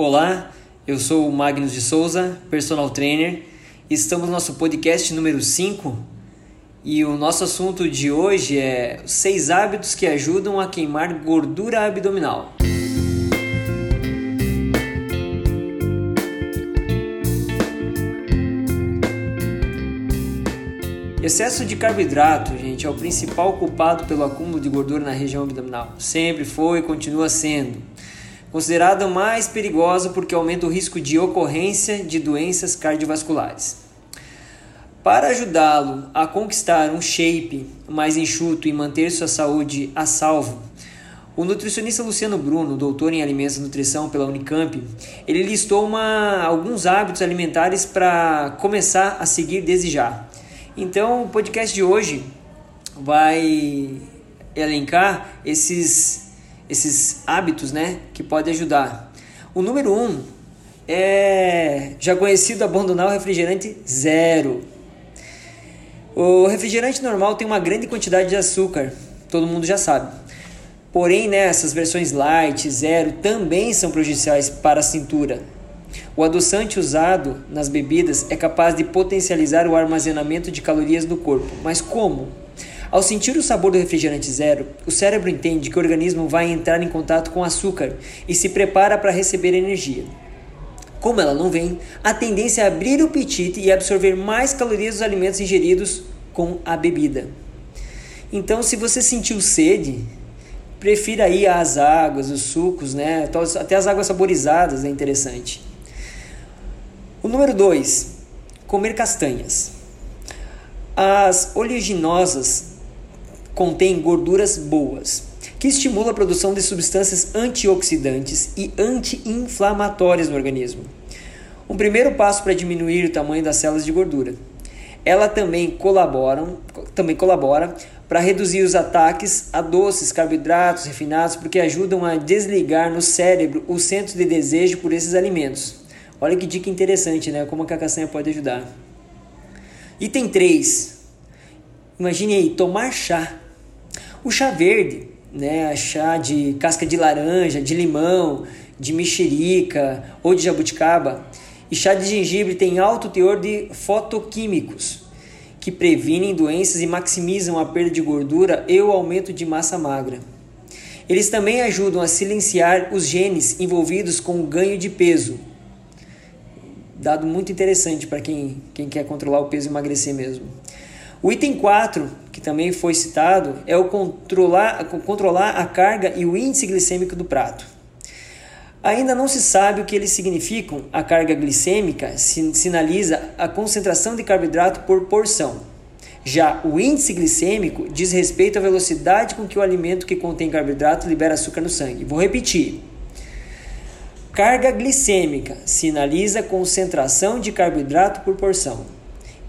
Olá, eu sou o Magnus de Souza, personal trainer. Estamos no nosso podcast número 5 e o nosso assunto de hoje é seis hábitos que ajudam a queimar gordura abdominal. Excesso de carboidrato, gente, é o principal culpado pelo acúmulo de gordura na região abdominal. Sempre foi e continua sendo considerada mais perigosa porque aumenta o risco de ocorrência de doenças cardiovasculares. Para ajudá-lo a conquistar um shape mais enxuto e manter sua saúde a salvo, o nutricionista Luciano Bruno, doutor em alimentos e nutrição pela Unicamp, ele listou uma, alguns hábitos alimentares para começar a seguir desde já. Então, o podcast de hoje vai elencar esses esses hábitos, né, que podem ajudar. O número um é já conhecido abandonar o refrigerante zero. O refrigerante normal tem uma grande quantidade de açúcar, todo mundo já sabe. Porém, né, essas versões light, zero, também são prejudiciais para a cintura. O adoçante usado nas bebidas é capaz de potencializar o armazenamento de calorias no corpo. Mas como? Ao sentir o sabor do refrigerante zero, o cérebro entende que o organismo vai entrar em contato com açúcar e se prepara para receber energia. Como ela não vem, a tendência é abrir o apetite e absorver mais calorias dos alimentos ingeridos com a bebida. Então, se você sentiu sede, prefira aí as águas, os sucos, né? Até as águas saborizadas é interessante. O número 2, comer castanhas. As oleaginosas contém gorduras boas, que estimula a produção de substâncias antioxidantes e anti-inflamatórias no organismo. Um primeiro passo para diminuir o tamanho das células de gordura. Ela também colabora, também colabora para reduzir os ataques a doces, carboidratos refinados, porque ajudam a desligar no cérebro o centro de desejo por esses alimentos. Olha que dica interessante, né? Como a castanha pode ajudar. Item 3. Imagine aí, tomar chá. O chá verde, né, chá de casca de laranja, de limão, de mexerica ou de jabuticaba, e chá de gengibre tem alto teor de fotoquímicos que previnem doenças e maximizam a perda de gordura e o aumento de massa magra. Eles também ajudam a silenciar os genes envolvidos com o ganho de peso. Dado muito interessante para quem, quem quer controlar o peso e emagrecer mesmo. O item 4, que também foi citado, é o controlar, controlar a carga e o índice glicêmico do prato. Ainda não se sabe o que eles significam. A carga glicêmica sinaliza a concentração de carboidrato por porção. Já o índice glicêmico diz respeito à velocidade com que o alimento que contém carboidrato libera açúcar no sangue. Vou repetir. Carga glicêmica sinaliza concentração de carboidrato por porção.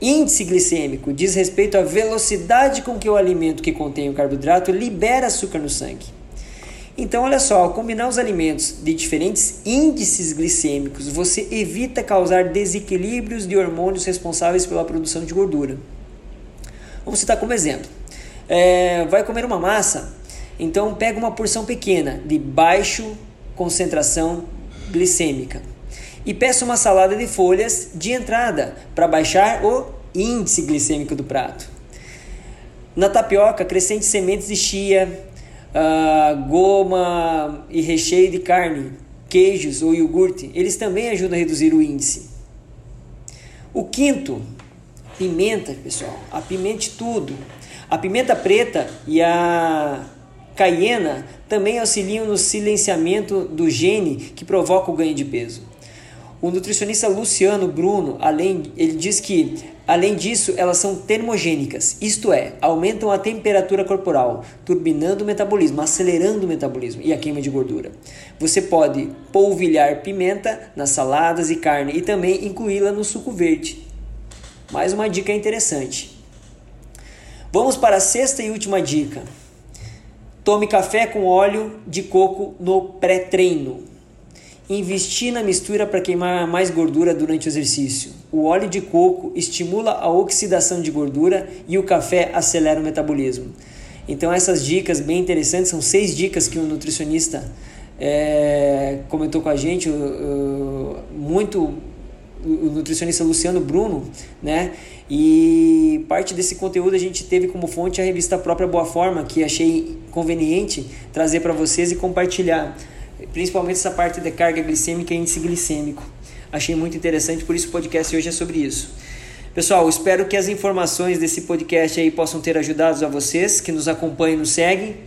Índice glicêmico diz respeito à velocidade com que o alimento que contém o carboidrato libera açúcar no sangue. Então, olha só, ao combinar os alimentos de diferentes índices glicêmicos, você evita causar desequilíbrios de hormônios responsáveis pela produção de gordura. Vamos citar como exemplo: é, vai comer uma massa, então pega uma porção pequena de baixo concentração glicêmica e peça uma salada de folhas de entrada para baixar o índice glicêmico do prato. Na tapioca, acrescente sementes de chia, uh, goma e recheio de carne, queijos ou iogurte. Eles também ajudam a reduzir o índice. O quinto, pimenta, pessoal. Apimente tudo. A pimenta preta e a caiena também auxiliam no silenciamento do gene que provoca o ganho de peso. O nutricionista Luciano Bruno, além, ele diz que, além disso, elas são termogênicas, isto é, aumentam a temperatura corporal, turbinando o metabolismo, acelerando o metabolismo e a queima de gordura. Você pode polvilhar pimenta nas saladas e carne e também incluí-la no suco verde. Mais uma dica interessante. Vamos para a sexta e última dica. Tome café com óleo de coco no pré-treino. Investir na mistura para queimar mais gordura durante o exercício. O óleo de coco estimula a oxidação de gordura e o café acelera o metabolismo. Então essas dicas bem interessantes são seis dicas que o nutricionista é, comentou com a gente, uh, muito o nutricionista Luciano Bruno, né? E parte desse conteúdo a gente teve como fonte a revista própria Boa Forma, que achei conveniente trazer para vocês e compartilhar, principalmente essa parte da carga glicêmica e índice glicêmico. Achei muito interessante, por isso o podcast hoje é sobre isso. Pessoal, espero que as informações desse podcast aí possam ter ajudado a vocês que nos acompanham e nos seguem.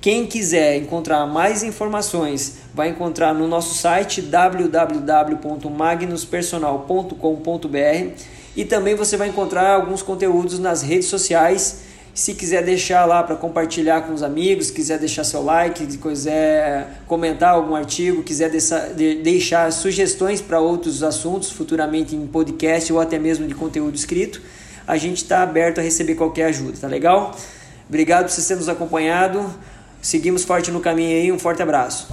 Quem quiser encontrar mais informações, vai encontrar no nosso site www.magnuspersonal.com.br e também você vai encontrar alguns conteúdos nas redes sociais. Se quiser deixar lá para compartilhar com os amigos, quiser deixar seu like, quiser comentar algum artigo, quiser deixar sugestões para outros assuntos futuramente em podcast ou até mesmo de conteúdo escrito, a gente está aberto a receber qualquer ajuda, tá legal? Obrigado por você ter nos acompanhado. Seguimos forte no caminho aí, um forte abraço.